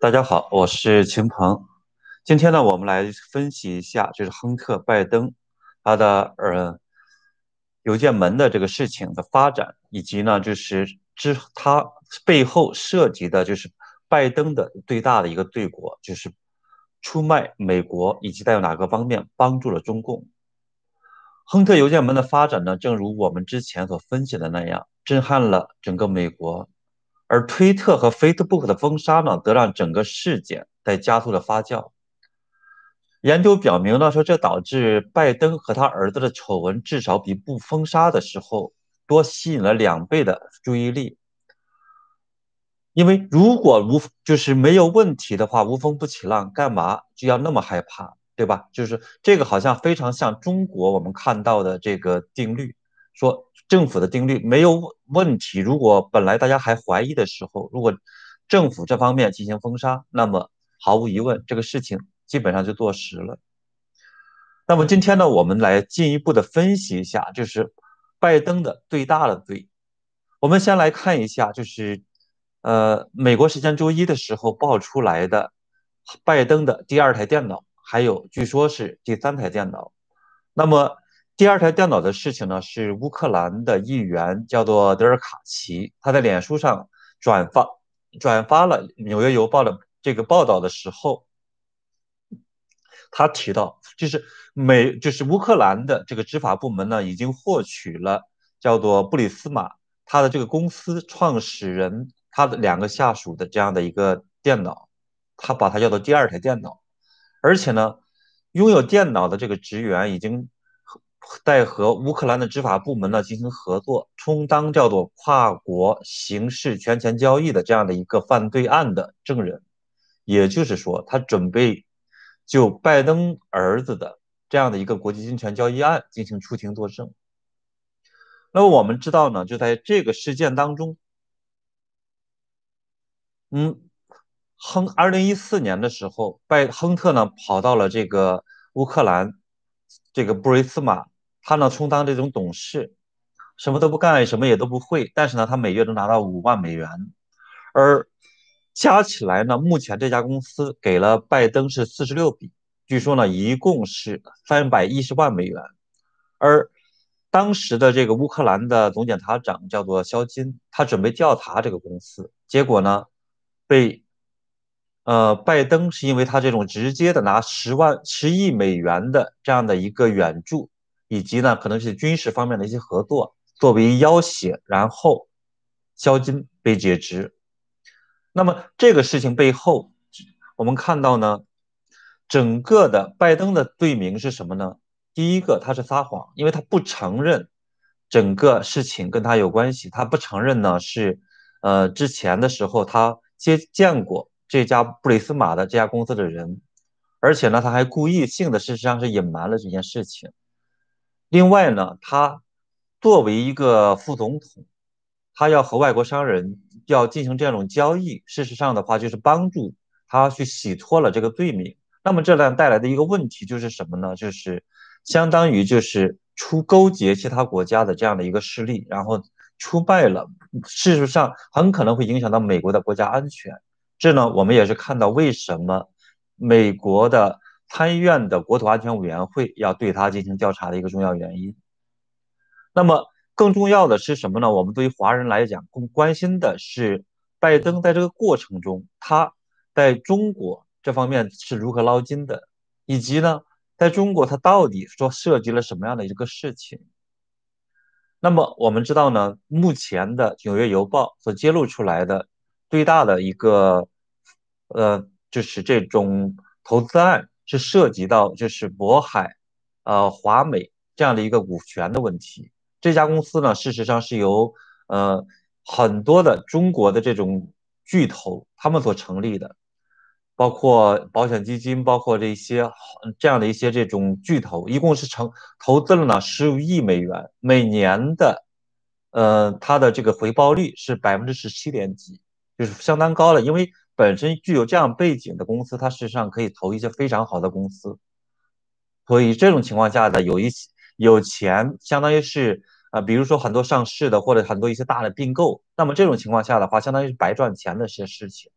大家好，我是秦鹏。今天呢，我们来分析一下，就是亨特·拜登他的呃邮件门的这个事情的发展，以及呢，就是之他背后涉及的，就是拜登的最大的一个罪过，就是出卖美国，以及在哪个方面帮助了中共。亨特邮件门的发展呢，正如我们之前所分析的那样，震撼了整个美国。而推特和 Facebook 的封杀呢，则让整个事件在加速的发酵。研究表明呢，说这导致拜登和他儿子的丑闻至少比不封杀的时候多吸引了两倍的注意力。因为如果无就是没有问题的话，无风不起浪，干嘛就要那么害怕，对吧？就是这个好像非常像中国我们看到的这个定律，说。政府的定律没有问题。如果本来大家还怀疑的时候，如果政府这方面进行封杀，那么毫无疑问，这个事情基本上就坐实了。那么今天呢，我们来进一步的分析一下，就是拜登的最大的罪。我们先来看一下，就是呃，美国时间周一的时候爆出来的拜登的第二台电脑，还有据说是第三台电脑。那么第二台电脑的事情呢，是乌克兰的议员叫做德尔卡奇，他在脸书上转发转发了《纽约邮报》的这个报道的时候，他提到，就是美就是乌克兰的这个执法部门呢，已经获取了叫做布里斯马他的这个公司创始人他的两个下属的这样的一个电脑，他把它叫做第二台电脑，而且呢，拥有电脑的这个职员已经。在和乌克兰的执法部门呢进行合作，充当叫做跨国刑事权钱交易的这样的一个犯罪案的证人，也就是说，他准备就拜登儿子的这样的一个国际金钱交易案进行出庭作证。那么我们知道呢，就在这个事件当中，嗯，亨二零一四年的时候，拜亨特呢跑到了这个乌克兰这个布瑞斯马。他呢充当这种董事，什么都不干，什么也都不会。但是呢，他每月能拿到五万美元，而加起来呢，目前这家公司给了拜登是四十六笔，据说呢，一共是三百一十万美元。而当时的这个乌克兰的总检察长叫做肖金，他准备调查这个公司，结果呢，被呃拜登是因为他这种直接的拿十万十亿美元的这样的一个援助。以及呢，可能是军事方面的一些合作作为要挟，然后肖金被解职。那么这个事情背后，我们看到呢，整个的拜登的罪名是什么呢？第一个，他是撒谎，因为他不承认整个事情跟他有关系，他不承认呢是呃之前的时候他接见过这家布里斯马的这家公司的人，而且呢他还故意性的事实上是隐瞒了这件事情。另外呢，他作为一个副总统，他要和外国商人要进行这样种交易，事实上的话就是帮助他去洗脱了这个罪名。那么这样带来的一个问题就是什么呢？就是相当于就是出勾结其他国家的这样的一个势力，然后出卖了，事实上很可能会影响到美国的国家安全。这呢，我们也是看到为什么美国的。参议院的国土安全委员会要对他进行调查的一个重要原因。那么，更重要的是什么呢？我们对于华人来讲，更关心的是拜登在这个过程中，他在中国这方面是如何捞金的，以及呢，在中国他到底说涉及了什么样的一个事情。那么，我们知道呢，目前的《纽约邮报》所揭露出来的最大的一个，呃，就是这种投资案。是涉及到就是渤海，呃，华美这样的一个股权的问题。这家公司呢，事实上是由呃很多的中国的这种巨头他们所成立的，包括保险基金，包括这些这样的一些这种巨头，一共是成投资了呢十五亿美元，每年的呃它的这个回报率是百分之十七点几，就是相当高了，因为。本身具有这样背景的公司，它事实上可以投一些非常好的公司，所以这种情况下呢，有一些有钱，相当于是啊，比如说很多上市的或者很多一些大的并购，那么这种情况下的话，相当于是白赚钱的一些事情。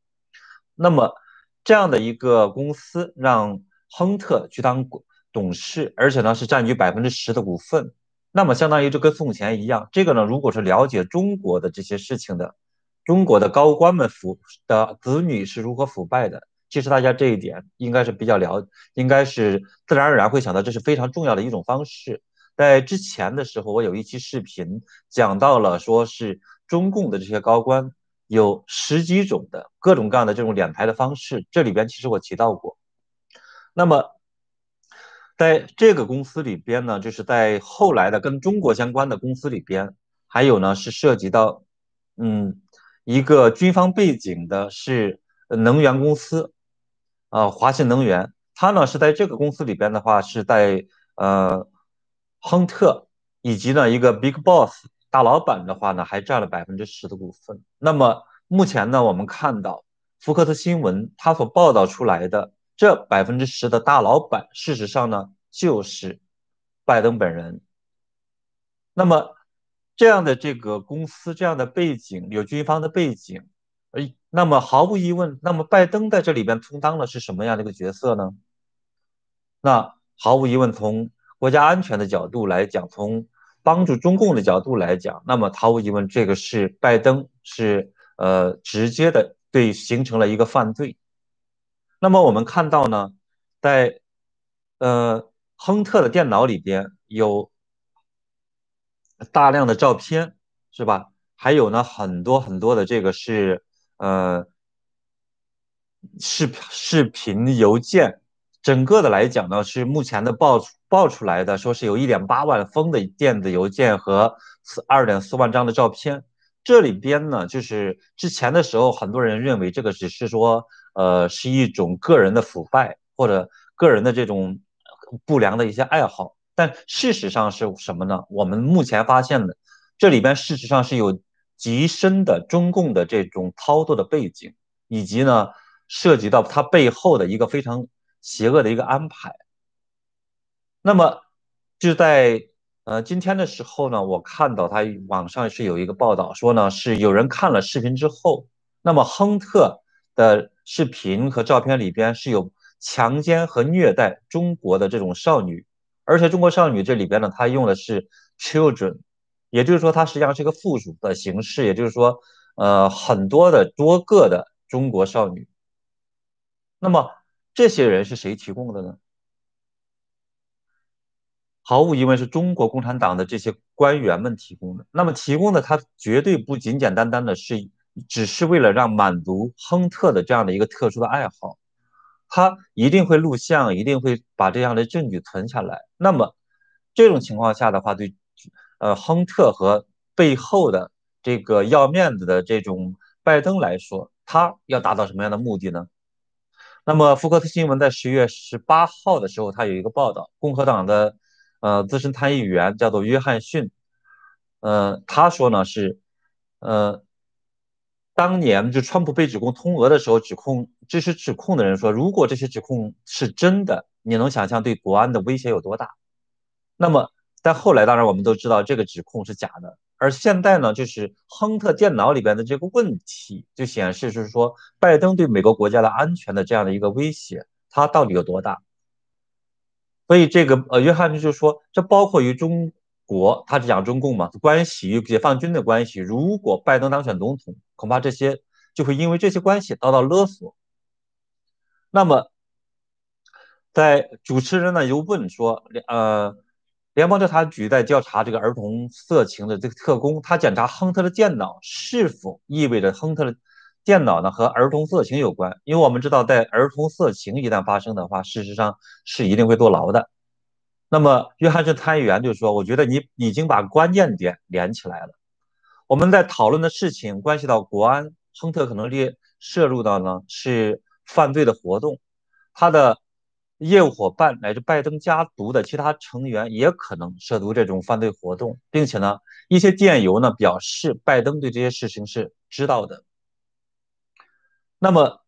那么这样的一个公司让亨特去当董事，而且呢是占据百分之十的股份，那么相当于就跟送钱一样。这个呢，如果是了解中国的这些事情的，中国的高官们腐的子女是如何腐败的，其实大家这一点应该是比较了，应该是自然而然会想到这是非常重要的一种方式。在之前的时候，我有一期视频讲到了，说是中共的这些高官有十几种的各种各样的这种敛财的方式，这里边其实我提到过。那么，在这个公司里边呢，就是在后来的跟中国相关的公司里边，还有呢是涉及到，嗯，一个军方背景的是能源公司，啊，华信能源，它呢是在这个公司里边的话是在呃。亨特以及呢一个 Big Boss 大老板的话呢，还占了百分之十的股份。那么目前呢，我们看到福克斯新闻它所报道出来的这百分之十的大老板，事实上呢就是拜登本人。那么这样的这个公司这样的背景有军方的背景，哎，那么毫无疑问，那么拜登在这里边充当了是什么样的一个角色呢？那毫无疑问从。国家安全的角度来讲，从帮助中共的角度来讲，那么毫无疑问，这个是拜登是呃直接的对形成了一个犯罪。那么我们看到呢，在呃亨特的电脑里边有大量的照片，是吧？还有呢很多很多的这个是呃视视频邮件。整个的来讲呢，是目前的报报出来的，说是有一点八万封的电子邮件和二点四万张的照片。这里边呢，就是之前的时候，很多人认为这个只是说，呃，是一种个人的腐败或者个人的这种不良的一些爱好。但事实上是什么呢？我们目前发现的，这里边事实上是有极深的中共的这种操作的背景，以及呢，涉及到它背后的一个非常。邪恶的一个安排。那么就在呃今天的时候呢，我看到他网上是有一个报道说呢，是有人看了视频之后，那么亨特的视频和照片里边是有强奸和虐待中国的这种少女，而且中国少女这里边呢，它用的是 children，也就是说它实际上是一个附属的形式，也就是说呃很多的多个的中国少女。那么。这些人是谁提供的呢？毫无疑问是中国共产党的这些官员们提供的。那么提供的他绝对不简简单单的是，只是为了让满足亨特的这样的一个特殊的爱好，他一定会录像，一定会把这样的证据存下来。那么这种情况下的话，对呃亨特和背后的这个要面子的这种拜登来说，他要达到什么样的目的呢？那么，福克斯新闻在十月十八号的时候，他有一个报道，共和党的呃资深参议员叫做约翰逊，呃，他说呢是，呃，当年就川普被指控通俄的时候，指控支持指控的人说，如果这些指控是真的，你能想象对国安的威胁有多大？那么，但后来当然我们都知道这个指控是假的。而现在呢，就是亨特电脑里边的这个问题，就显示就是说，拜登对美国国家的安全的这样的一个威胁，它到底有多大？所以这个呃，约翰逊就说，这包括与中国，他是讲中共嘛关系与解放军的关系。如果拜登当选总统，恐怕这些就会因为这些关系遭到勒索。那么，在主持人呢又问说，呃。联邦调查局在调查这个儿童色情的这个特工，他检查亨特的电脑是否意味着亨特的电脑呢和儿童色情有关？因为我们知道，在儿童色情一旦发生的话，事实上是一定会坐牢的。那么，约翰逊参议员就说：“我觉得你已经把关键点连起来了。我们在讨论的事情关系到国安，亨特可能列涉入到呢是犯罪的活动，他的。”业务伙伴乃至拜登家族的其他成员也可能涉足这种犯罪活动，并且呢，一些电邮呢表示拜登对这些事情是知道的。那么，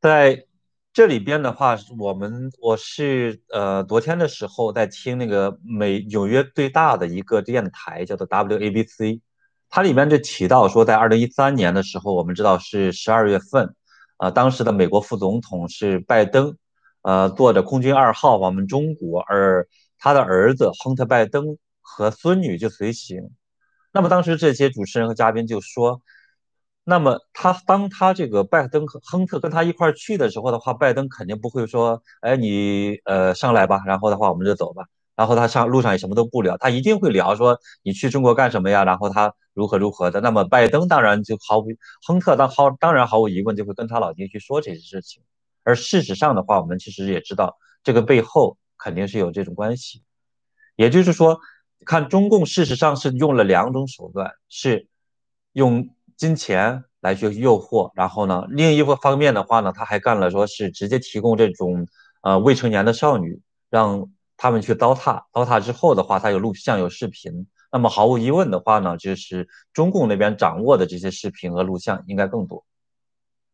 在这里边的话，我们我是呃昨天的时候在听那个美纽约最大的一个电台叫做 WABC，它里面就提到说，在二零一三年的时候，我们知道是十二月份。呃，当时的美国副总统是拜登，呃，坐着空军二号往我们中国，而他的儿子亨特·拜登和孙女就随行。那么当时这些主持人和嘉宾就说。那么他当他这个拜登和亨特跟他一块去的时候的话，拜登肯定不会说，哎，你呃上来吧，然后的话我们就走吧。然后他上路上也什么都不聊，他一定会聊说你去中国干什么呀？然后他如何如何的。那么拜登当然就毫无亨特当毫当然毫无疑问就会跟他老爹去说这些事情。而事实上的话，我们其实也知道这个背后肯定是有这种关系。也就是说，看中共事实上是用了两种手段，是用。金钱来去诱惑，然后呢，另一个方面的话呢，他还干了，说是直接提供这种呃未成年的少女，让他们去糟蹋，糟蹋之后的话，他有录像有视频，那么毫无疑问的话呢，就是中共那边掌握的这些视频和录像应该更多，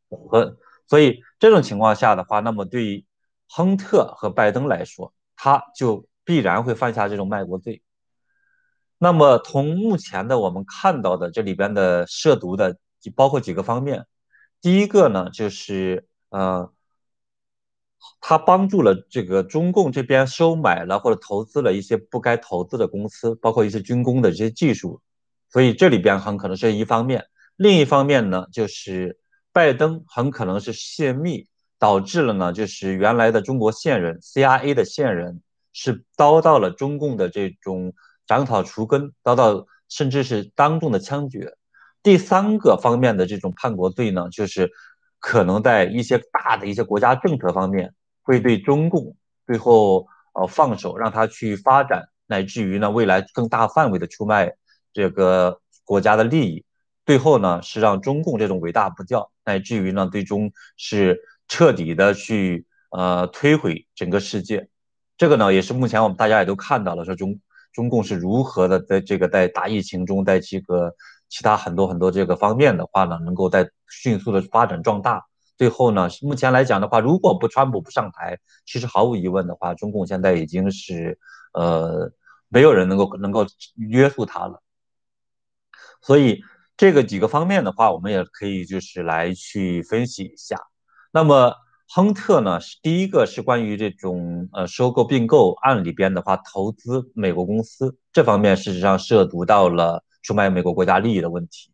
和所以这种情况下的话，那么对于亨特和拜登来说，他就必然会犯下这种卖国罪。那么，从目前的我们看到的这里边的涉毒的，包括几个方面。第一个呢，就是呃，他帮助了这个中共这边收买了或者投资了一些不该投资的公司，包括一些军工的这些技术。所以这里边很可能是一方面。另一方面呢，就是拜登很可能是泄密，导致了呢，就是原来的中国线人 CIA 的线人是遭到了中共的这种。斩草除根，遭到甚至是当众的枪决。第三个方面的这种叛国罪呢，就是可能在一些大的一些国家政策方面，会对中共最后呃放手，让他去发展，乃至于呢未来更大范围的出卖这个国家的利益。最后呢是让中共这种伟大不掉，乃至于呢最终是彻底的去呃摧毁整个世界。这个呢也是目前我们大家也都看到了，说中。中共是如何的在这个在大疫情中，在这个其他很多很多这个方面的话呢，能够在迅速的发展壮大。最后呢，目前来讲的话，如果不川普不上台，其实毫无疑问的话，中共现在已经是呃没有人能够能够约束他了。所以这个几个方面的话，我们也可以就是来去分析一下。那么。亨特呢是第一个，是关于这种呃收购并购案里边的话，投资美国公司这方面，事实上涉足到了出卖美国国家利益的问题。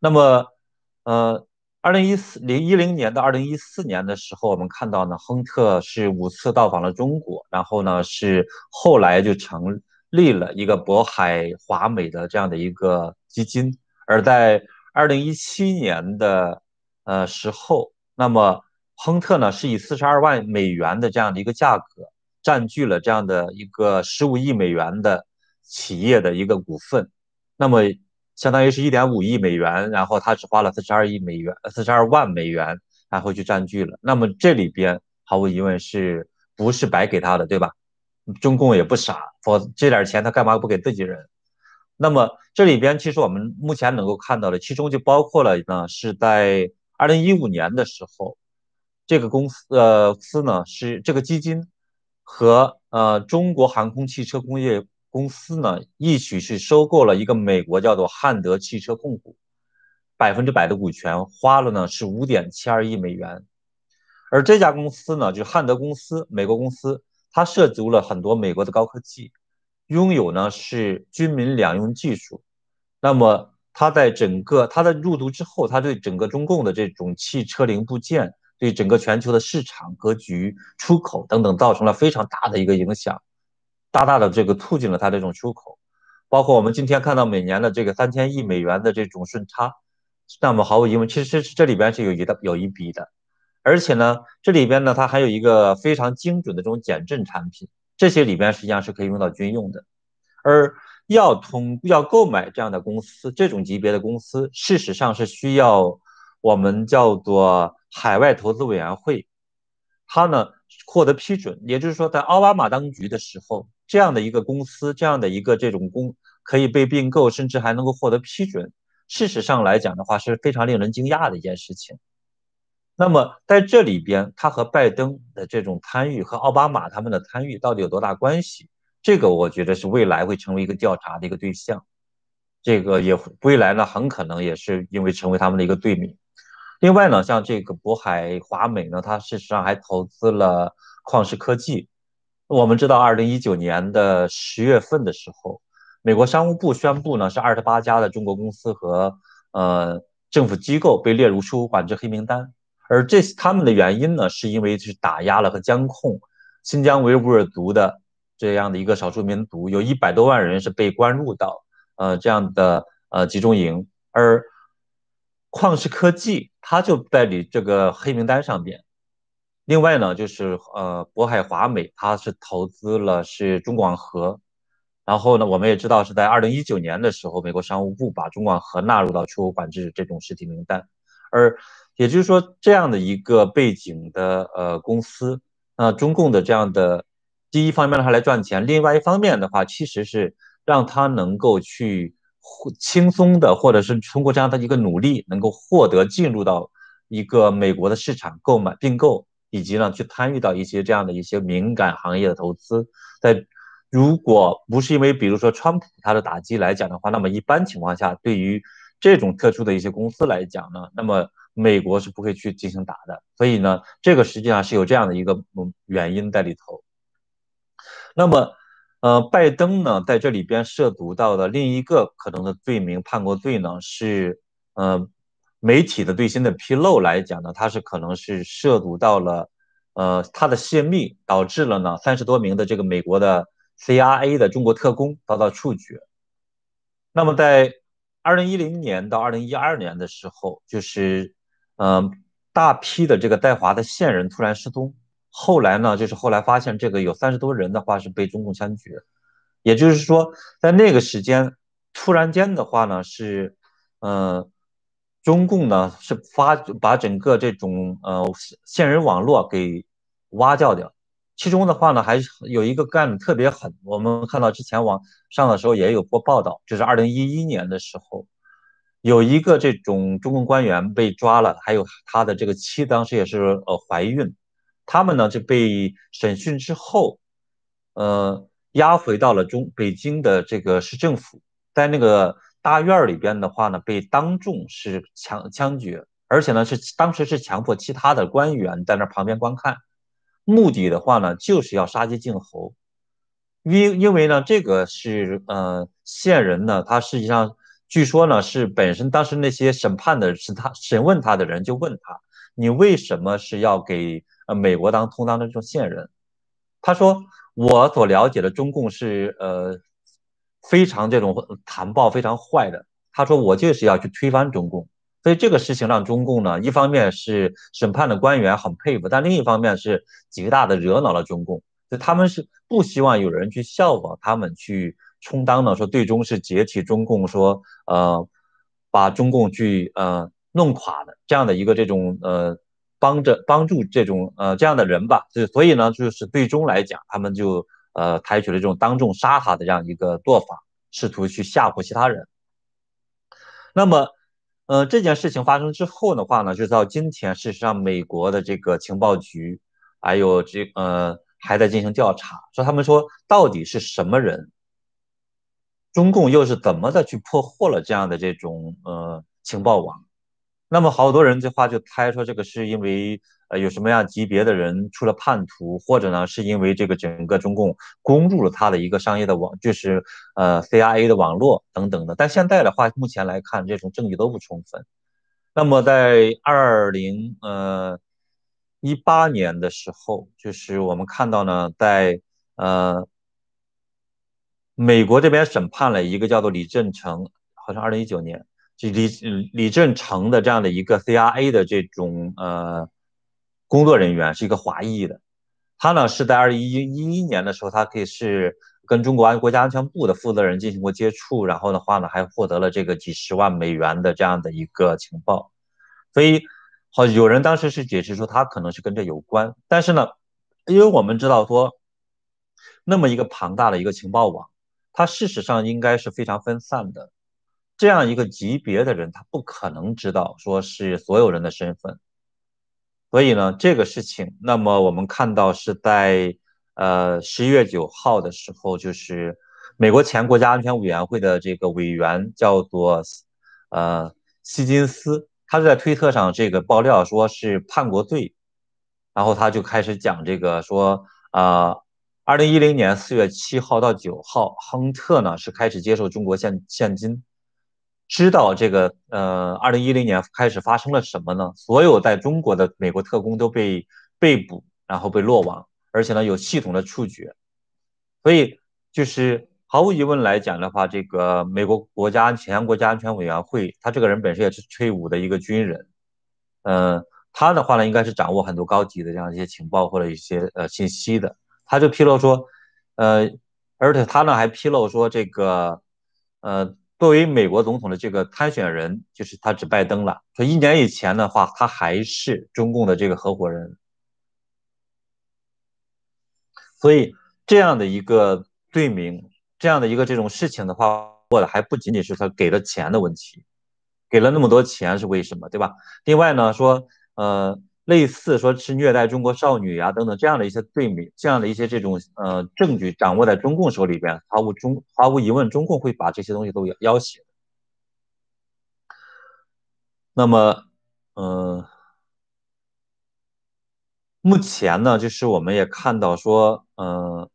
那么，呃，二零一四零一零年到二零一四年的时候，我们看到呢，亨特是五次到访了中国，然后呢是后来就成立了一个渤海华美的这样的一个基金。而在二零一七年的呃时候，那么。亨特呢是以四十二万美元的这样的一个价格占据了这样的一个十五亿美元的企业的一个股份，那么相当于是一点五亿美元，然后他只花了四十二亿美元，四十二万美元，然后去占据了。那么这里边毫无疑问是不是白给他的，对吧？中共也不傻，否则这点钱他干嘛不给自己人？那么这里边其实我们目前能够看到的，其中就包括了呢，是在二零一五年的时候。这个公司呃司呢是这个基金和呃中国航空汽车工业公司呢一起是收购了一个美国叫做汉德汽车控股百分之百的股权，花了呢是五点七二亿美元。而这家公司呢就是汉德公司，美国公司，它涉足了很多美国的高科技，拥有呢是军民两用技术。那么它在整个它的入驻之后，它对整个中共的这种汽车零部件。对整个全球的市场格局、出口等等造成了非常大的一个影响，大大的这个促进了它这种出口。包括我们今天看到每年的这个三千亿美元的这种顺差，那么毫无疑问，其实这里边是有一的有一笔的。而且呢，这里边呢它还有一个非常精准的这种减震产品，这些里边实际上是可以用到军用的。而要通要购买这样的公司，这种级别的公司，事实上是需要我们叫做。海外投资委员会，他呢获得批准，也就是说，在奥巴马当局的时候，这样的一个公司，这样的一个这种公可以被并购，甚至还能够获得批准。事实上来讲的话，是非常令人惊讶的一件事情。那么在这里边，他和拜登的这种参与和奥巴马他们的参与到底有多大关系？这个我觉得是未来会成为一个调查的一个对象。这个也未来呢，很可能也是因为成为他们的一个罪名。另外呢，像这个渤海华美呢，它事实上还投资了旷视科技。我们知道，二零一九年的十月份的时候，美国商务部宣布呢，是二十八家的中国公司和呃政府机构被列入出口管制黑名单。而这他们的原因呢，是因为是打压了和监控新疆维吾尔族的这样的一个少数民族，有一百多万人是被关入到呃这样的呃集中营，而旷视科技他就在你这个黑名单上边。另外呢，就是呃渤海华美，它是投资了是中广核，然后呢，我们也知道是在二零一九年的时候，美国商务部把中广核纳入到出口管制这种实体名单，而也就是说这样的一个背景的呃公司，那中共的这样的第一方面让它来赚钱，另外一方面的话，其实是让它能够去轻松的，或者是通过这样的一个努力，能够获得进入到一个美国的市场购买并购。以及呢，去参与到一些这样的一些敏感行业的投资，在如果不是因为比如说川普他的打击来讲的话，那么一般情况下，对于这种特殊的一些公司来讲呢，那么美国是不会去进行打的。所以呢，这个实际上是有这样的一个原因在里头。那么，呃，拜登呢在这里边涉毒到的另一个可能的罪名判过罪呢是，呃。媒体的最新的披露来讲呢，他是可能是涉毒到了，呃，他的泄密导致了呢三十多名的这个美国的 C R A 的中国特工遭到处决。那么在二零一零年到二零一二年的时候，就是，嗯，大批的这个在华的线人突然失踪。后来呢，就是后来发现这个有三十多人的话是被中共枪决。也就是说，在那个时间突然间的话呢是，呃。中共呢是发把整个这种呃线人网络给挖掉掉，其中的话呢还有一个干的特别狠。我们看到之前网上的时候也有过报道，就是二零一一年的时候，有一个这种中共官员被抓了，还有他的这个妻当时也是呃怀孕，他们呢就被审讯之后，呃押回到了中北京的这个市政府，在那个。大院里边的话呢，被当众是枪枪决，而且呢是当时是强迫其他的官员在那旁边观看，目的的话呢就是要杀鸡儆猴，因因为呢这个是呃线人呢，他实际上据说呢是本身当时那些审判的是他审问他的人就问他，你为什么是要给呃美国当充当的这种线人？他说我所了解的中共是呃。非常这种残暴、非常坏的。他说：“我就是要去推翻中共。”所以这个事情让中共呢，一方面是审判的官员很佩服，但另一方面是极大的惹恼了中共。就他们是不希望有人去效仿他们，去充当呢，说最终是解体中共，说呃把中共去呃弄垮的这样的一个这种呃帮着帮助这种呃这样的人吧。就所以呢，就是最终来讲，他们就。呃，采取了这种当众杀他的这样一个做法，试图去吓唬其他人。那么，呃，这件事情发生之后的话呢，就到今天，事实上，美国的这个情报局还有这呃还在进行调查，说他们说到底是什么人，中共又是怎么的去破获了这样的这种呃情报网？那么，好多人这话就猜说，这个是因为。呃，有什么样级别的人出了叛徒，或者呢，是因为这个整个中共攻入了他的一个商业的网，就是呃 C R A 的网络等等的。但现在的话，目前来看，这种证据都不充分。那么在二零呃一八年的时候，就是我们看到呢，在呃美国这边审判了一个叫做李振成，好像二零一九年，李李振成的这样的一个 C R A 的这种呃。工作人员是一个华裔的，他呢是在二零一一年的时候，他可以是跟中国安国家安全部的负责人进行过接触，然后的话呢还获得了这个几十万美元的这样的一个情报，所以好有人当时是解释说他可能是跟这有关，但是呢，因为我们知道说那么一个庞大的一个情报网，它事实上应该是非常分散的，这样一个级别的人他不可能知道说是所有人的身份。所以呢，这个事情，那么我们看到是在呃十一月九号的时候，就是美国前国家安全委员会的这个委员叫做呃希金斯，他就在推特上这个爆料说是叛国罪，然后他就开始讲这个说啊，二零一零年四月七号到九号，亨特呢是开始接受中国现现金，知道这个呃，二零一零年开始发生了什么呢？所有在中国的美国特工都被被捕，然后被落网，而且呢有系统的处决，所以就是。毫无疑问来讲的话，这个美国国家安全国家安全委员会，他这个人本身也是退伍的一个军人，呃，他的话呢，应该是掌握很多高级的这样一些情报或者一些呃信息的。他就披露说，呃，而且他呢还披露说，这个呃，作为美国总统的这个参选人，就是他指拜登了，说一年以前的话，他还是中共的这个合伙人，所以这样的一个罪名。这样的一个这种事情的话，或者还不仅仅是他给了钱的问题，给了那么多钱是为什么，对吧？另外呢，说呃，类似说是虐待中国少女啊等等这样的一些罪名，这样的一些这种呃证据掌握在中共手里边，毫无中毫无疑问，中共会把这些东西都要挟。那么，嗯，目前呢，就是我们也看到说，嗯。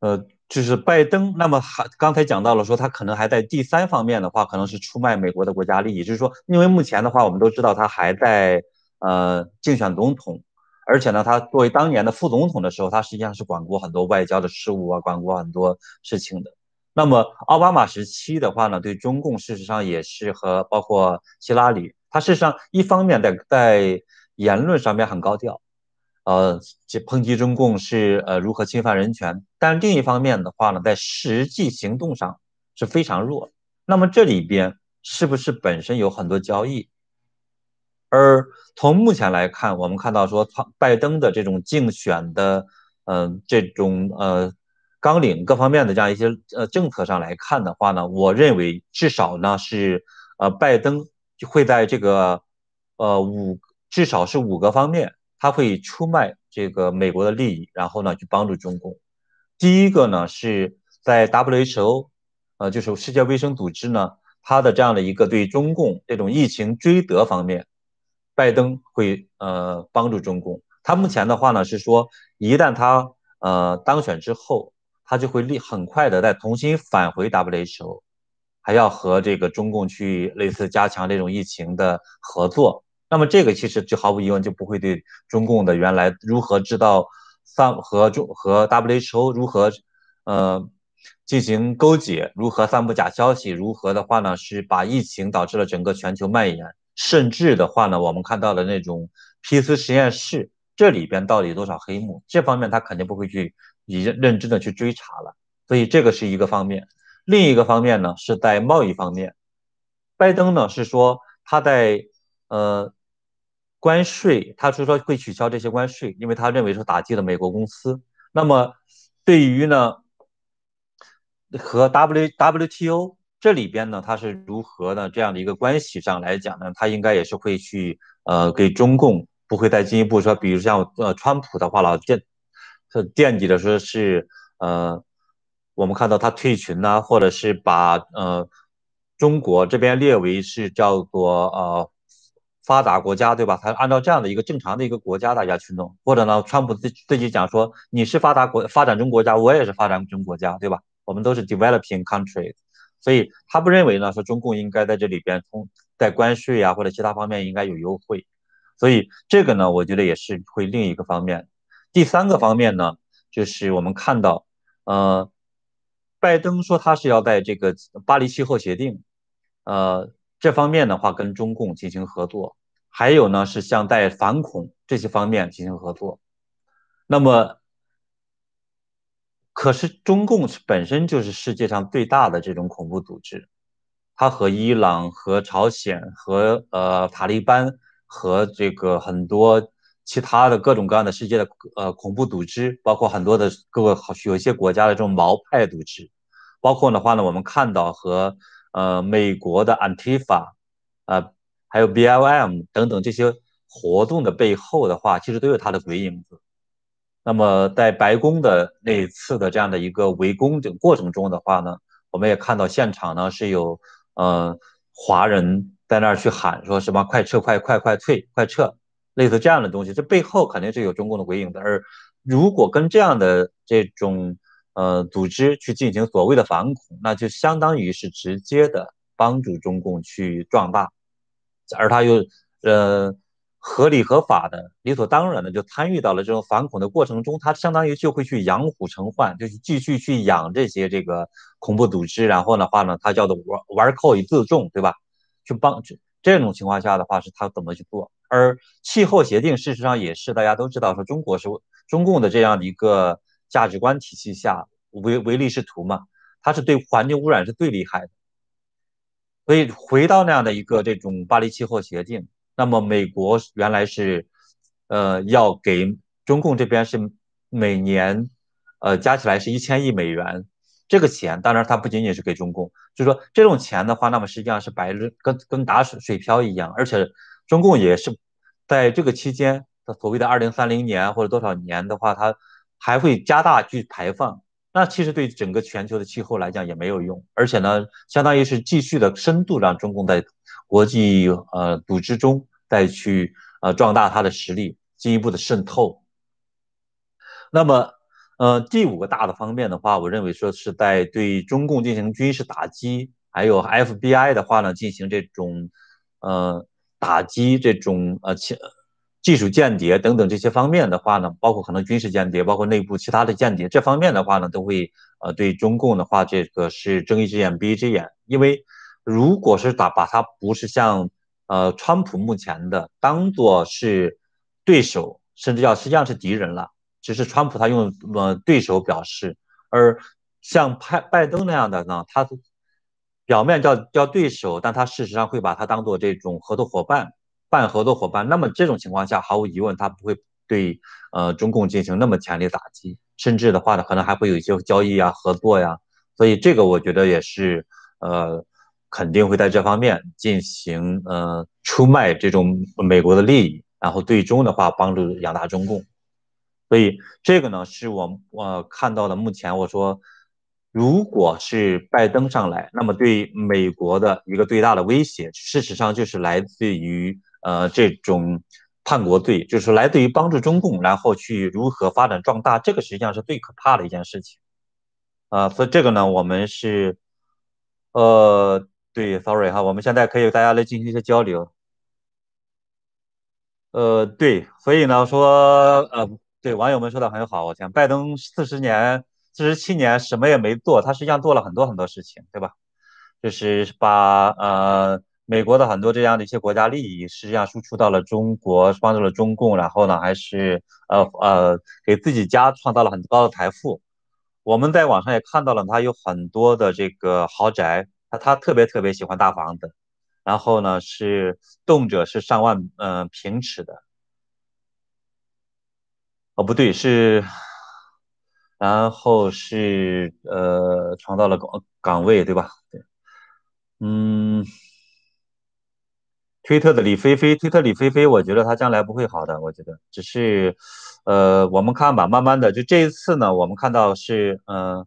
呃，就是拜登，那么还刚才讲到了说他可能还在第三方面的话，可能是出卖美国的国家利益，就是说，因为目前的话，我们都知道他还在呃竞选总统，而且呢，他作为当年的副总统的时候，他实际上是管过很多外交的事务啊，管过很多事情的。那么奥巴马时期的话呢，对中共事实上也是和包括希拉里，他事实上一方面在在言论上面很高调。呃，这抨击中共是呃如何侵犯人权，但另一方面的话呢，在实际行动上是非常弱。那么这里边是不是本身有很多交易？而从目前来看，我们看到说，他拜登的这种竞选的，嗯，这种呃纲领各方面的这样一些呃政策上来看的话呢，我认为至少呢是呃拜登会在这个呃五至少是五个方面。他会出卖这个美国的利益，然后呢去帮助中共。第一个呢是在 WHO，呃，就是世界卫生组织呢，它的这样的一个对中共这种疫情追责方面，拜登会呃帮助中共。他目前的话呢是说，一旦他呃当选之后，他就会立很快的再重新返回 WHO，还要和这个中共去类似加强这种疫情的合作。那么这个其实就毫无疑问就不会对中共的原来如何知道散和中和 WHO 如何呃进行勾结，如何散布假消息，如何的话呢是把疫情导致了整个全球蔓延，甚至的话呢我们看到的那种皮斯实验室这里边到底多少黑幕，这方面他肯定不会去以认真的去追查了，所以这个是一个方面。另一个方面呢是在贸易方面，拜登呢是说他在呃。关税，他是说会取消这些关税，因为他认为说打击了美国公司。那么，对于呢和 W WTO 这里边呢，它是如何呢这样的一个关系上来讲呢，他应该也是会去呃给中共不会再进一步说，比如像呃川普的话老惦惦记着说是呃我们看到他退群呐，或者是把呃中国这边列为是叫做呃。发达国家对吧？他按照这样的一个正常的一个国家大家去弄，或者呢，川普自自己讲说你是发达国发展中国家，我也是发展中国家，对吧？我们都是 developing countries，所以他不认为呢说中共应该在这里边从在关税啊或者其他方面应该有优惠，所以这个呢，我觉得也是会另一个方面。第三个方面呢，就是我们看到，呃，拜登说他是要在这个巴黎气候协定，呃。这方面的话，跟中共进行合作，还有呢是像在反恐这些方面进行合作。那么，可是中共本身就是世界上最大的这种恐怖组织，它和伊朗、和朝鲜、和呃塔利班、和这个很多其他的各种各样的世界的呃恐怖组织，包括很多的各个有一些国家的这种毛派组织，包括的话呢，我们看到和。呃，美国的 Antifa，呃，还有 BLM 等等这些活动的背后的话，其实都有它的鬼影子。那么，在白宫的那一次的这样的一个围攻的过程中的话呢，我们也看到现场呢是有呃华人在那儿去喊说什么快撤快快快退快撤，类似这样的东西，这背后肯定是有中共的鬼影子。而如果跟这样的这种呃组织去进行所谓的反恐，那就相当于是直接的帮助中共去壮大，而他又呃。合理合法的、理所当然的就参与到了这种反恐的过程中，他相当于就会去养虎成患，就是继续去养这些这个恐怖组织。然后的话呢，他叫做玩玩寇以自重，对吧？去帮这这种情况下的话，是他怎么去做？而气候协定事实上也是大家都知道，说中国是中共的这样的一个价值观体系下唯唯利是图嘛，它是对环境污染是最厉害的。所以回到那样的一个这种巴黎气候协定。那么美国原来是，呃，要给中共这边是每年，呃，加起来是一千亿美元。这个钱当然它不仅仅是给中共，就是说这种钱的话，那么实际上是白跟跟打水水漂一样。而且中共也是在这个期间，所谓的二零三零年或者多少年的话，它还会加大去排放。那其实对整个全球的气候来讲也没有用，而且呢，相当于是继续的深度让中共在国际呃组织中。再去呃壮大它的实力，进一步的渗透。那么，呃，第五个大的方面的话，我认为说是在对中共进行军事打击，还有 FBI 的话呢，进行这种呃打击，这种呃技技术间谍等等这些方面的话呢，包括可能军事间谍，包括内部其他的间谍这方面的话呢，都会呃对中共的话，这个是睁一只眼闭一只眼，因为如果是打把它不是像。呃，川普目前的当做是对手，甚至要实际上是敌人了。只是川普他用呃对手表示，而像拜拜登那样的呢，他表面叫叫对手，但他事实上会把他当做这种合作伙伴、半合作伙伴。那么这种情况下，毫无疑问，他不会对呃中共进行那么强烈打击，甚至的话呢，可能还会有一些交易啊、合作呀。所以这个我觉得也是呃。肯定会在这方面进行呃出卖这种美国的利益，然后最终的话帮助养大中共。所以这个呢是我我看到的目前我说，如果是拜登上来，那么对美国的一个最大的威胁，事实上就是来自于呃这种叛国罪，就是来自于帮助中共，然后去如何发展壮大，这个实际上是最可怕的一件事情。啊，所以这个呢，我们是呃。对，sorry 哈，我们现在可以大家来进行一些交流。呃，对，所以呢说，呃，对网友们说的很好，我天，拜登四十年、四十七年什么也没做，他实际上做了很多很多事情，对吧？就是把呃美国的很多这样的一些国家利益，实际上输出到了中国，帮助了中共，然后呢，还是呃呃给自己家创造了很高的财富。我们在网上也看到了，他有很多的这个豪宅。他他特别特别喜欢大房子，然后呢是动辄是上万嗯平尺的，哦不对是，然后是呃创造了岗岗位对吧？对，嗯，推特的李飞飞，推特李飞飞，我觉得他将来不会好的，我觉得只是呃我们看吧，慢慢的就这一次呢，我们看到是嗯。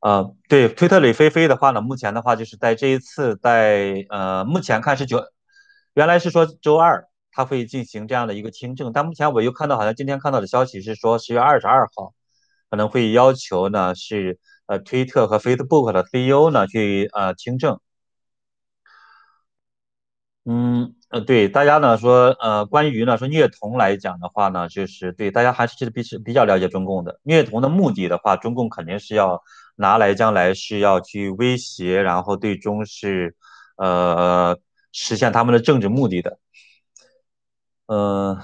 呃，对，推特李飞飞的话呢，目前的话就是在这一次，在呃，目前看是九，原来是说周二他会进行这样的一个听证，但目前我又看到好像今天看到的消息是说十月二十二号可能会要求呢是呃推特和 Facebook 的 CEO 呢去呃听证。嗯，呃，对，大家呢说呃关于呢说虐童来讲的话呢，就是对大家还是其实比是比较了解中共的虐童的目的的话，中共肯定是要。拿来将来是要去威胁，然后最终是，呃，实现他们的政治目的的。嗯，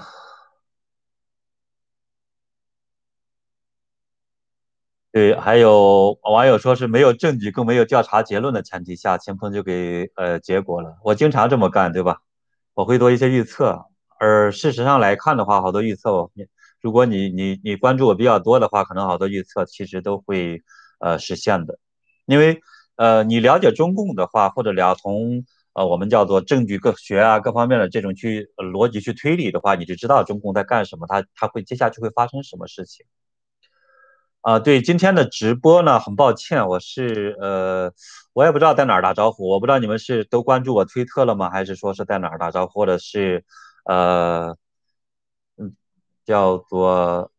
对，还有网友说是没有证据，更没有调查结论的前提下，秦鹏就给呃结果了。我经常这么干，对吧？我会做一些预测，而事实上来看的话，好多预测，你如果你你你关注我比较多的话，可能好多预测其实都会。呃，实现的，因为呃，你了解中共的话，或者了从呃我们叫做证据各学啊各方面的这种去逻辑去推理的话，你就知道中共在干什么，他他会接下去会发生什么事情。啊，对，今天的直播呢，很抱歉，我是呃，我也不知道在哪儿打招呼，我不知道你们是都关注我推特了吗，还是说是在哪儿打招呼，或者是呃，嗯，叫做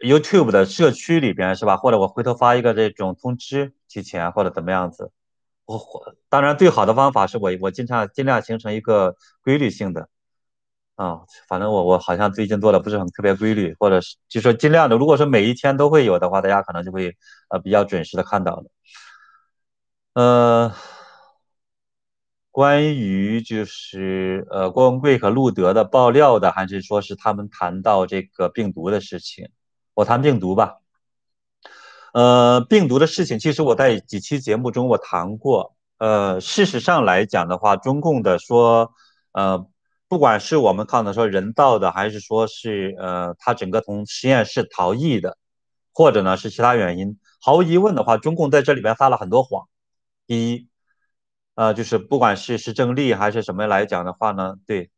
YouTube 的社区里边是吧？或者我回头发一个这种通知提前或者怎么样子？我当然最好的方法是我我尽量尽量形成一个规律性的。啊，反正我我好像最近做的不是很特别规律，或者是就说尽量的，如果说每一天都会有的话，大家可能就会呃比较准时的看到了。呃，关于就是呃郭文贵和路德的爆料的，还是说是他们谈到这个病毒的事情？我谈病毒吧。呃，病毒的事情，其实我在几期节目中我谈过。呃，事实上来讲的话，中共的说呃。不管是我们看的说人造的，还是说是呃他整个从实验室逃逸的，或者呢是其他原因，毫无疑问的话，中共在这里边撒了很多谎。第一，呃，就是不管是是政力还是什么来讲的话呢，对，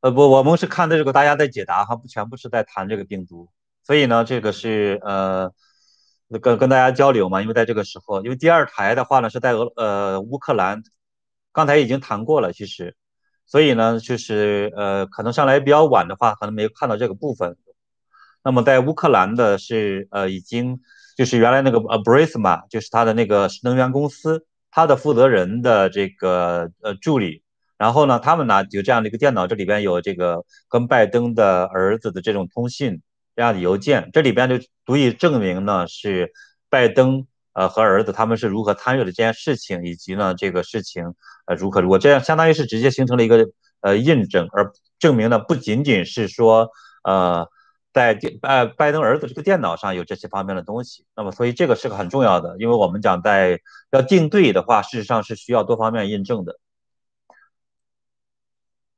呃不，我们是看的这个大家在解答哈，不全部是在谈这个病毒，所以呢，这个是呃跟跟大家交流嘛，因为在这个时候，因为第二台的话呢是在俄呃乌克兰，刚才已经谈过了，其实。所以呢，就是呃，可能上来比较晚的话，可能没有看到这个部分。那么在乌克兰的是呃，已经就是原来那个呃 b r i s m a 就是他的那个能源公司，他的负责人的这个呃助理。然后呢，他们呢有这样的一个电脑，这里边有这个跟拜登的儿子的这种通信这样的邮件，这里边就足以证明呢是拜登。呃，和儿子他们是如何参与了这件事情，以及呢这个事情呃如何如果，这样相当于是直接形成了一个呃印证，而证明呢不仅仅是说呃在电呃拜登儿子这个电脑上有这些方面的东西，那么所以这个是个很重要的，因为我们讲在要定罪的话，事实上是需要多方面印证的。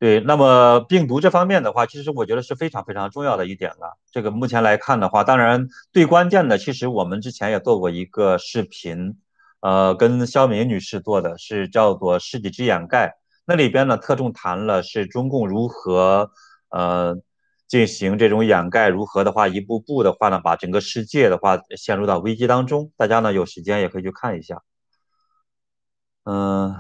对，那么病毒这方面的话，其实我觉得是非常非常重要的一点了。这个目前来看的话，当然最关键的，其实我们之前也做过一个视频，呃，跟肖敏女士做的是叫做“世纪之掩盖”，那里边呢特重谈了是中共如何呃进行这种掩盖，如何的话一步步的话呢把整个世界的话陷入到危机当中。大家呢有时间也可以去看一下，嗯。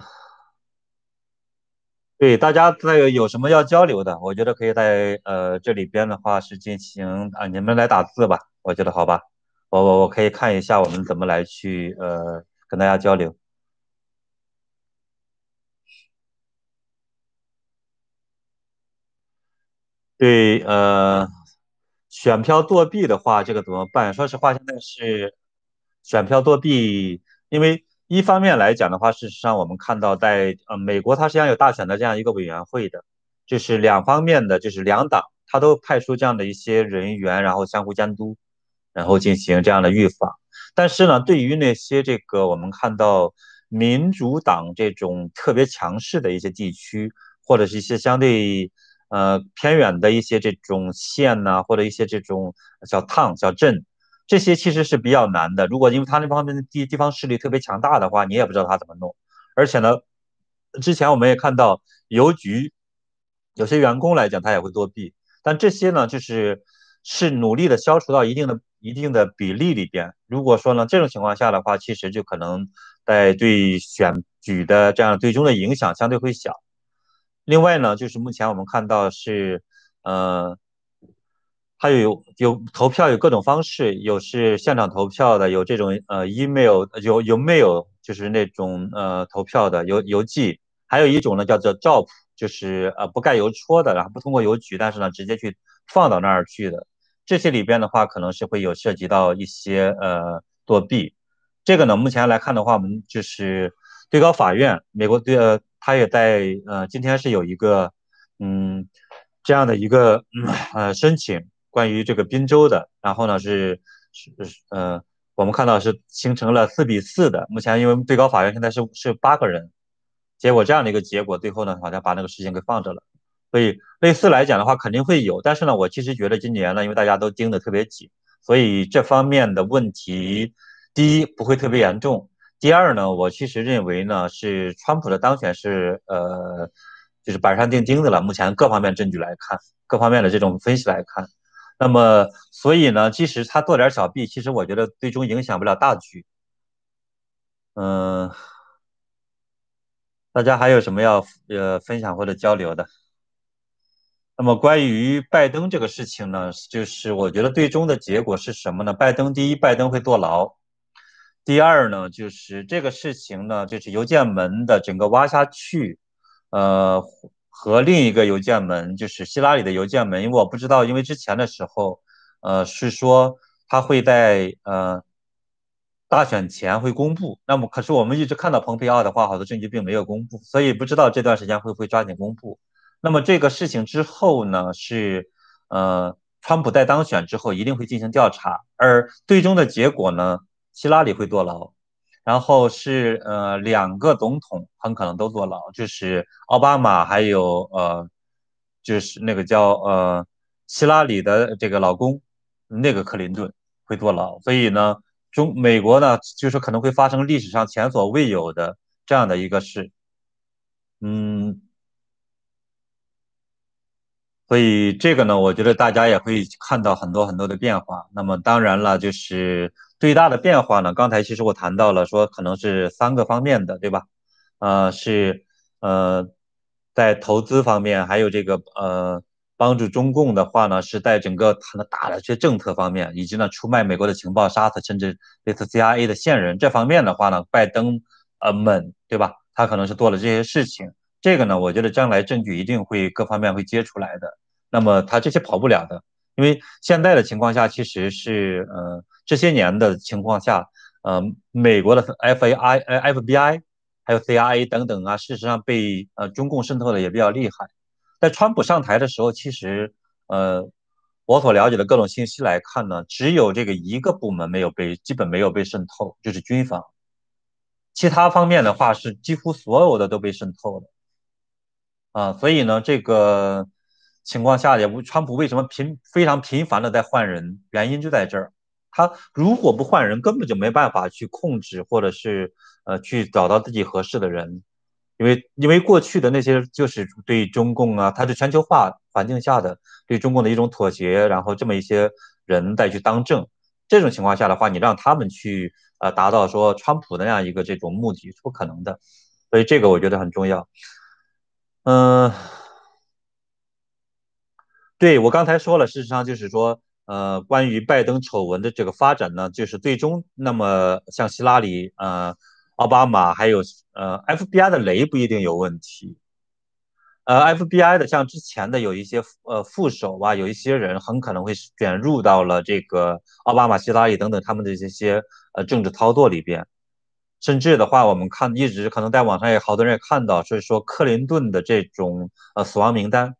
对，大家在有什么要交流的，我觉得可以在呃这里边的话是进行啊，你们来打字吧，我觉得好吧，我我我可以看一下我们怎么来去呃跟大家交流。对，呃，选票作弊的话，这个怎么办？说实话，现在是选票作弊，因为。一方面来讲的话，事实上我们看到，在呃美国，它实际上有大选的这样一个委员会的，就是两方面的，就是两党，它都派出这样的一些人员，然后相互监督，然后进行这样的预防。但是呢，对于那些这个我们看到民主党这种特别强势的一些地区，或者是一些相对呃偏远的一些这种县呐，或者一些这种小 town 小镇。这些其实是比较难的。如果因为他那方面的地地方势力特别强大的话，你也不知道他怎么弄。而且呢，之前我们也看到邮局有些员工来讲，他也会作弊。但这些呢，就是是努力的消除到一定的一定的比例里边。如果说呢这种情况下的话，其实就可能在对选举的这样最终的影响相对会小。另外呢，就是目前我们看到是，呃。还有有投票有各种方式，有是现场投票的，有这种呃 email 有有 mail 就是那种呃投票的邮邮寄，还有一种呢叫做 drop 就是呃不盖邮戳的，然后不通过邮局，但是呢直接去放到那儿去的。这些里边的话可能是会有涉及到一些呃作弊。这个呢目前来看的话，我们就是最高法院美国对呃他也在呃今天是有一个嗯这样的一个呃申请。关于这个滨州的，然后呢是是呃，我们看到是形成了四比四的。目前因为最高法院现在是是八个人，结果这样的一个结果，最后呢好像把那个事情给放着了。所以类似来讲的话肯定会有，但是呢我其实觉得今年呢，因为大家都盯得特别紧，所以这方面的问题，第一不会特别严重，第二呢我其实认为呢是川普的当选是呃就是板上钉钉的了。目前各方面证据来看，各方面的这种分析来看。那么，所以呢，即使他做点小弊，其实我觉得最终影响不了大局。嗯，大家还有什么要呃分享或者交流的？那么关于拜登这个事情呢，就是我觉得最终的结果是什么呢？拜登第一，拜登会坐牢；第二呢，就是这个事情呢，就是邮件门的整个挖下去，呃，和另一个邮件门，就是希拉里的邮件门，因为我不知道，因为之前的时候，呃，是说他会在呃大选前会公布，那么可是我们一直看到蓬佩奥的话，好多证据并没有公布，所以不知道这段时间会不会抓紧公布。那么这个事情之后呢，是呃，川普在当选之后一定会进行调查，而最终的结果呢，希拉里会坐牢，然后是呃两个总统很可能都坐牢，就是奥巴马还有呃，就是那个叫呃希拉里的这个老公那个克林顿会坐牢，所以呢，中美国呢就是可能会发生历史上前所未有的这样的一个事，嗯。所以这个呢，我觉得大家也会看到很多很多的变化。那么当然了，就是最大的变化呢，刚才其实我谈到了，说可能是三个方面的，对吧？呃，是呃，在投资方面，还有这个呃，帮助中共的话呢，是在整个谈的大的这些政策方面，以及呢，出卖美国的情报，杀死甚至类似 CIA 的线人这方面的话呢，拜登呃们，对吧？他可能是做了这些事情。这个呢，我觉得将来证据一定会各方面会揭出来的。那么他这些跑不了的，因为现在的情况下，其实是呃这些年的情况下，呃美国的 FAI、FBI 还有 CIA 等等啊，事实上被呃中共渗透的也比较厉害。在川普上台的时候，其实呃我所了解的各种信息来看呢，只有这个一个部门没有被基本没有被渗透，就是军方。其他方面的话是几乎所有的都被渗透了。啊，所以呢，这个情况下也不，川普为什么频非常频繁的在换人？原因就在这儿，他如果不换人，根本就没办法去控制或者是呃去找到自己合适的人，因为因为过去的那些就是对中共啊，它是全球化环境下的对中共的一种妥协，然后这么一些人再去当政，这种情况下的话，你让他们去呃达到说川普那样一个这种目的是不可能的，所以这个我觉得很重要。嗯，对我刚才说了，事实上就是说，呃，关于拜登丑闻的这个发展呢，就是最终那么像希拉里、呃，奥巴马还有呃 FBI 的雷不一定有问题，呃，FBI 的像之前的有一些呃副手吧，有一些人很可能会卷入到了这个奥巴马、希拉里等等他们的这些呃政治操作里边。甚至的话，我们看一直可能在网上也好多人也看到，所以说克林顿的这种呃死亡名单，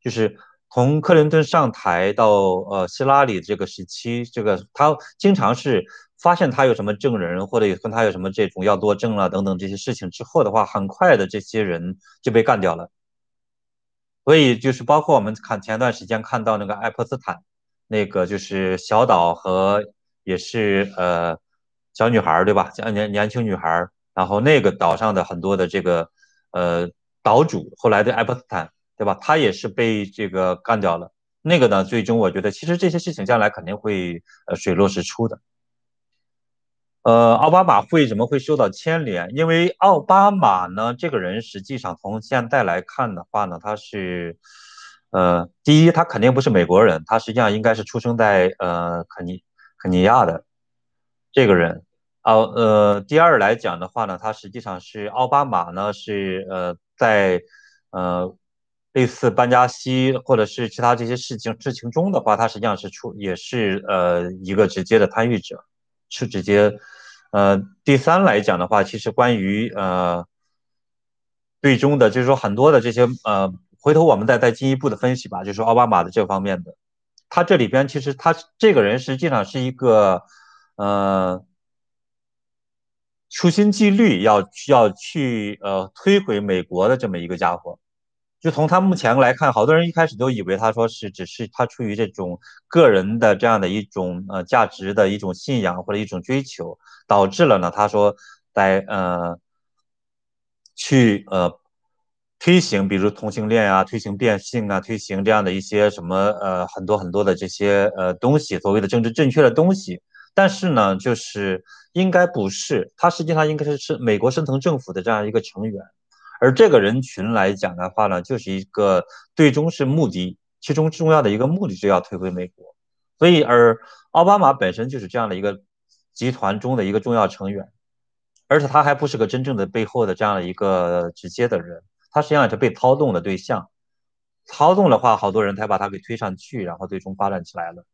就是从克林顿上台到呃希拉里这个时期，这个他经常是发现他有什么证人或者有跟他有什么这种要作证啊等等这些事情之后的话，很快的这些人就被干掉了。所以就是包括我们看前段时间看到那个爱泼斯坦，那个就是小岛和也是呃。小女孩对吧？年年轻女孩然后那个岛上的很多的这个呃岛主，后来的爱泼斯坦，对吧？他也是被这个干掉了。那个呢，最终我觉得其实这些事情将来肯定会呃水落石出的。呃，奥巴马为什么会受到牵连？因为奥巴马呢，这个人实际上从现在来看的话呢，他是呃，第一，他肯定不是美国人，他实际上应该是出生在呃肯尼肯尼亚的。这个人，哦，呃，第二来讲的话呢，他实际上是奥巴马呢，是呃，在呃类似班加西或者是其他这些事情事情中的话，他实际上是出也是呃一个直接的参与者，是直接。呃，第三来讲的话，其实关于呃最终的，就是说很多的这些呃，回头我们再再进一步的分析吧，就是奥巴马的这方面的，他这里边其实他这个人实际上是一个。呃，处心积虑要要去呃摧毁美国的这么一个家伙，就从他目前来看，好多人一开始都以为他说是只是他出于这种个人的这样的一种呃价值的一种信仰或者一种追求，导致了呢他说在呃去呃推行，比如同性恋啊，推行变性啊，推行这样的一些什么呃很多很多的这些呃东西，所谓的政治正确的东西。但是呢，就是应该不是，他实际上应该是是美国深层政府的这样一个成员。而这个人群来讲的话呢，就是一个最终是目的，其中重要的一个目的就要退回美国。所以，而奥巴马本身就是这样的一个集团中的一个重要成员，而且他还不是个真正的背后的这样的一个直接的人。他实际上是被操纵的对象，操纵的话，好多人才把他给推上去，然后最终发展起来了。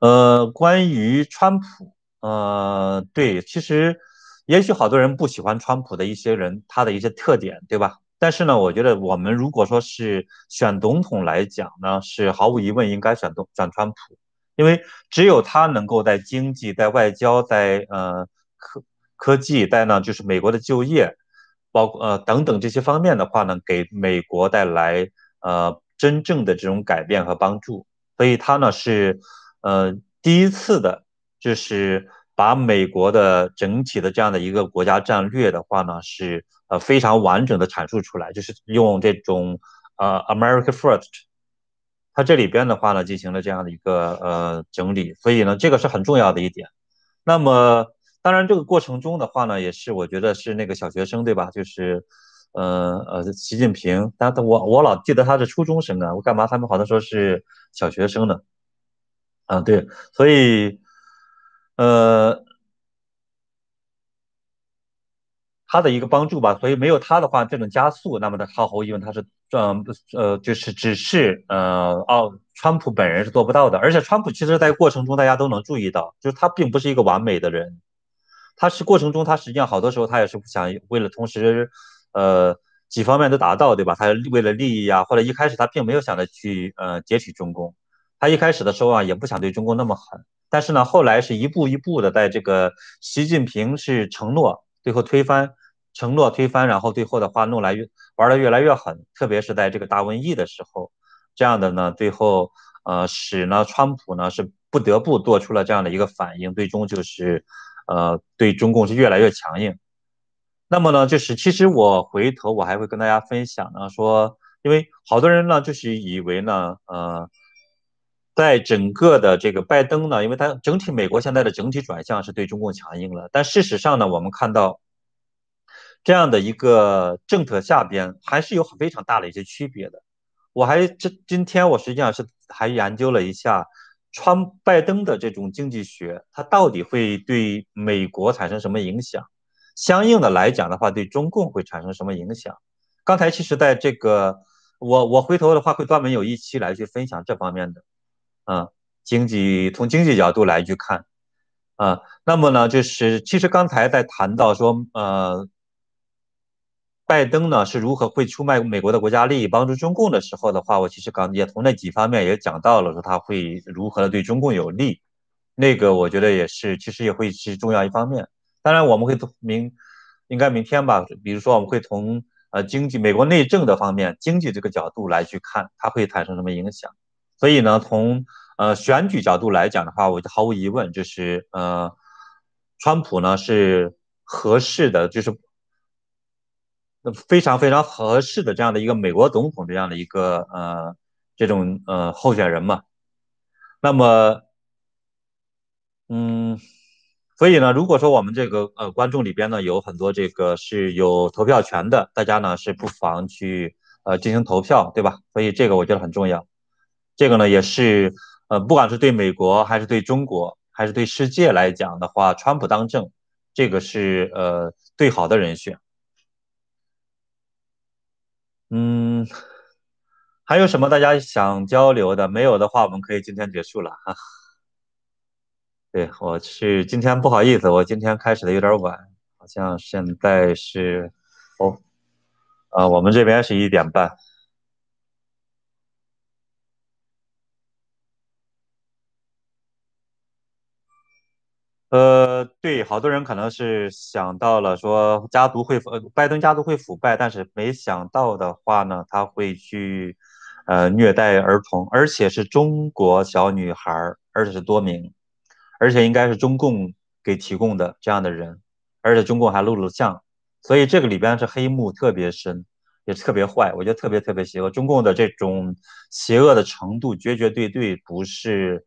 呃，关于川普，呃，对，其实也许好多人不喜欢川普的一些人，他的一些特点，对吧？但是呢，我觉得我们如果说是选总统来讲呢，是毫无疑问应该选东选川普，因为只有他能够在经济、在外交、在呃科科技、在呢就是美国的就业。包括呃等等这些方面的话呢，给美国带来呃真正的这种改变和帮助，所以他呢是呃第一次的，就是把美国的整体的这样的一个国家战略的话呢是呃非常完整的阐述出来，就是用这种呃 America First，它这里边的话呢进行了这样的一个呃整理，所以呢这个是很重要的一点。那么。当然，这个过程中的话呢，也是我觉得是那个小学生，对吧？就是，呃呃，习近平，但我我老记得他是初中生啊，我干嘛他们好多说是小学生呢？啊，对，所以，呃，他的一个帮助吧，所以没有他的话，这种加速，那么的毫无疑问他是，嗯呃，就是只是呃，哦，川普本人是做不到的，而且川普其实在过程中大家都能注意到，就是他并不是一个完美的人。他是过程中，他实际上好多时候他也是不想为了同时，呃，几方面都达到，对吧？他为了利益啊，或者一开始他并没有想着去呃截取中共，他一开始的时候啊也不想对中共那么狠，但是呢，后来是一步一步的，在这个习近平是承诺，最后推翻，承诺推翻，然后最后的话弄来越玩的越来越狠，特别是在这个大瘟疫的时候，这样的呢，最后呃使呢川普呢是不得不做出了这样的一个反应，最终就是。呃，对中共是越来越强硬。那么呢，就是其实我回头我还会跟大家分享呢，说，因为好多人呢就是以为呢，呃，在整个的这个拜登呢，因为他整体美国现在的整体转向是对中共强硬了，但事实上呢，我们看到这样的一个政策下边还是有很非常大的一些区别的。我还这今天我实际上是还研究了一下。川拜登的这种经济学，它到底会对美国产生什么影响？相应的来讲的话，对中共会产生什么影响？刚才其实在这个，我我回头的话会专门有一期来去分享这方面的，啊，经济从经济角度来去看，啊，那么呢，就是其实刚才在谈到说，呃。拜登呢是如何会出卖美国的国家利益帮助中共的时候的话，我其实刚也从那几方面也讲到了，说他会如何的对中共有利，那个我觉得也是，其实也会是重要一方面。当然我们会明，应该明天吧，比如说我们会从呃经济美国内政的方面，经济这个角度来去看，它会产生什么影响。所以呢，从呃选举角度来讲的话，我就毫无疑问就是呃，川普呢是合适的，就是。非常非常合适的这样的一个美国总统这样的一个呃这种呃候选人嘛，那么嗯，所以呢，如果说我们这个呃观众里边呢有很多这个是有投票权的，大家呢是不妨去呃进行投票，对吧？所以这个我觉得很重要，这个呢也是呃不管是对美国还是对中国还是对世界来讲的话，川普当政这个是呃最好的人选。嗯，还有什么大家想交流的？没有的话，我们可以今天结束了哈。对我是今天不好意思，我今天开始的有点晚，好像现在是哦，啊，我们这边是一点半。呃，对，好多人可能是想到了说家族会呃，拜登家族会腐败，但是没想到的话呢，他会去呃虐待儿童，而且是中国小女孩，而且是多名，而且应该是中共给提供的这样的人，而且中共还录了像，所以这个里边是黑幕特别深，也特别坏，我觉得特别特别邪恶。中共的这种邪恶的程度，绝绝对对不是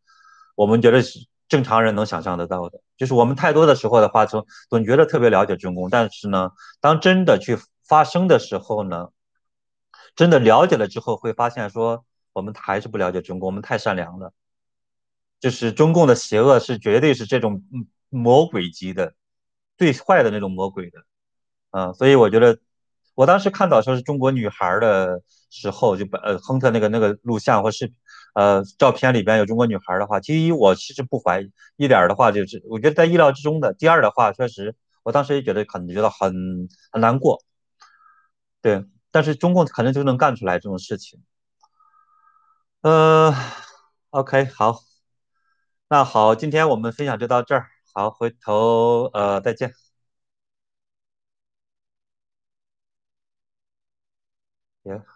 我们觉得是正常人能想象得到的。就是我们太多的时候的话，总总觉得特别了解中共，但是呢，当真的去发生的时候呢，真的了解了之后，会发现说我们还是不了解中共，我们太善良了。就是中共的邪恶是绝对是这种魔鬼级的，最坏的那种魔鬼的，嗯，所以我觉得，我当时看到说是中国女孩的时候，就把呃亨特那个那个录像或视频呃照片里边有中国女孩的话，第一我其实不怀疑一点的话，就是我觉得在意料之中的。第二的话，确实我当时也觉得可能觉得很很难过，对，但是中共可能就能干出来这种事情，呃，OK 好。那好，今天我们分享就到这儿。好，回头呃再见。也。